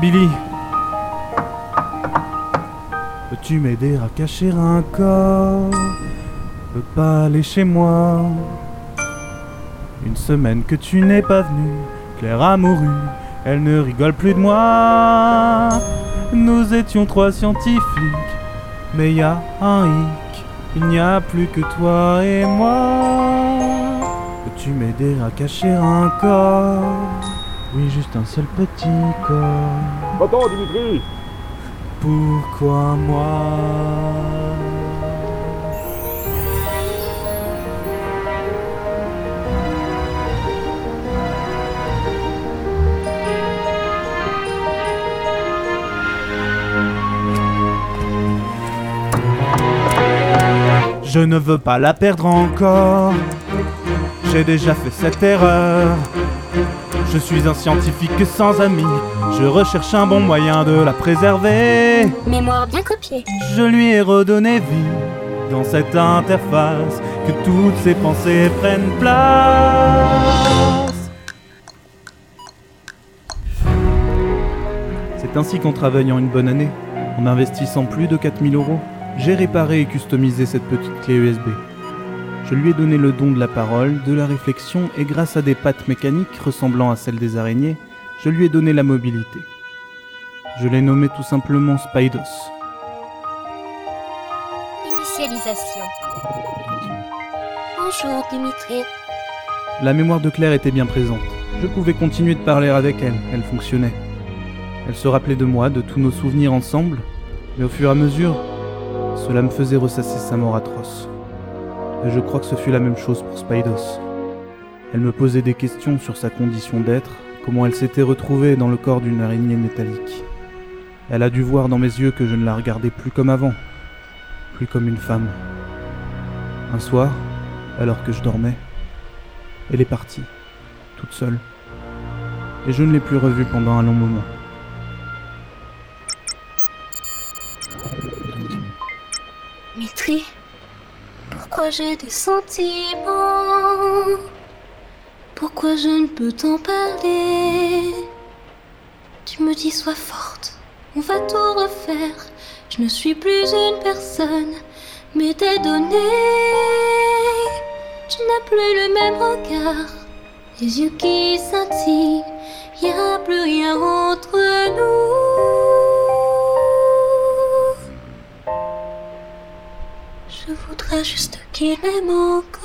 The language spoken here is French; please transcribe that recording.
Billy Peux-tu m'aider à cacher un corps? Je peux pas aller chez moi. Une semaine que tu n'es pas venu, Claire a mouru, elle ne rigole plus de moi. Nous étions trois scientifiques, mais y un hic, il n'y a plus que toi et moi. Peux-tu m'aider à cacher un corps? Oui, juste un seul petit corps. Attends, Dimitri Pourquoi moi? Je ne veux pas la perdre encore. J'ai déjà fait cette erreur. Je suis un scientifique sans amis. Je recherche un bon moyen de la préserver. Mémoire bien copiée. Je lui ai redonné vie dans cette interface. Que toutes ses pensées prennent place. C'est ainsi qu'en travaillant une bonne année, en investissant plus de 4000 euros, j'ai réparé et customisé cette petite clé USB. Je lui ai donné le don de la parole, de la réflexion et grâce à des pattes mécaniques ressemblant à celles des araignées, je lui ai donné la mobilité. Je l'ai nommé tout simplement Spydos. Initialisation. Bonjour Dimitri. La mémoire de Claire était bien présente. Je pouvais continuer de parler avec elle, elle fonctionnait. Elle se rappelait de moi, de tous nos souvenirs ensemble, mais au fur et à mesure, cela me faisait ressasser sa mort atroce. Et je crois que ce fut la même chose pour Spydos. Elle me posait des questions sur sa condition d'être, comment elle s'était retrouvée dans le corps d'une araignée métallique. Elle a dû voir dans mes yeux que je ne la regardais plus comme avant, plus comme une femme. Un soir, alors que je dormais, elle est partie, toute seule. Et je ne l'ai plus revue pendant un long moment. Dimitri, pourquoi j'ai des sentiments? Pourquoi je ne peux t'en parler? Tu me dis sois forte, on va tout refaire. Je ne suis plus une personne, mais des données. Tu n'as plus le même regard, les yeux qui scintillent. Y a plus rien entre nous. Je voudrais juste 切れもか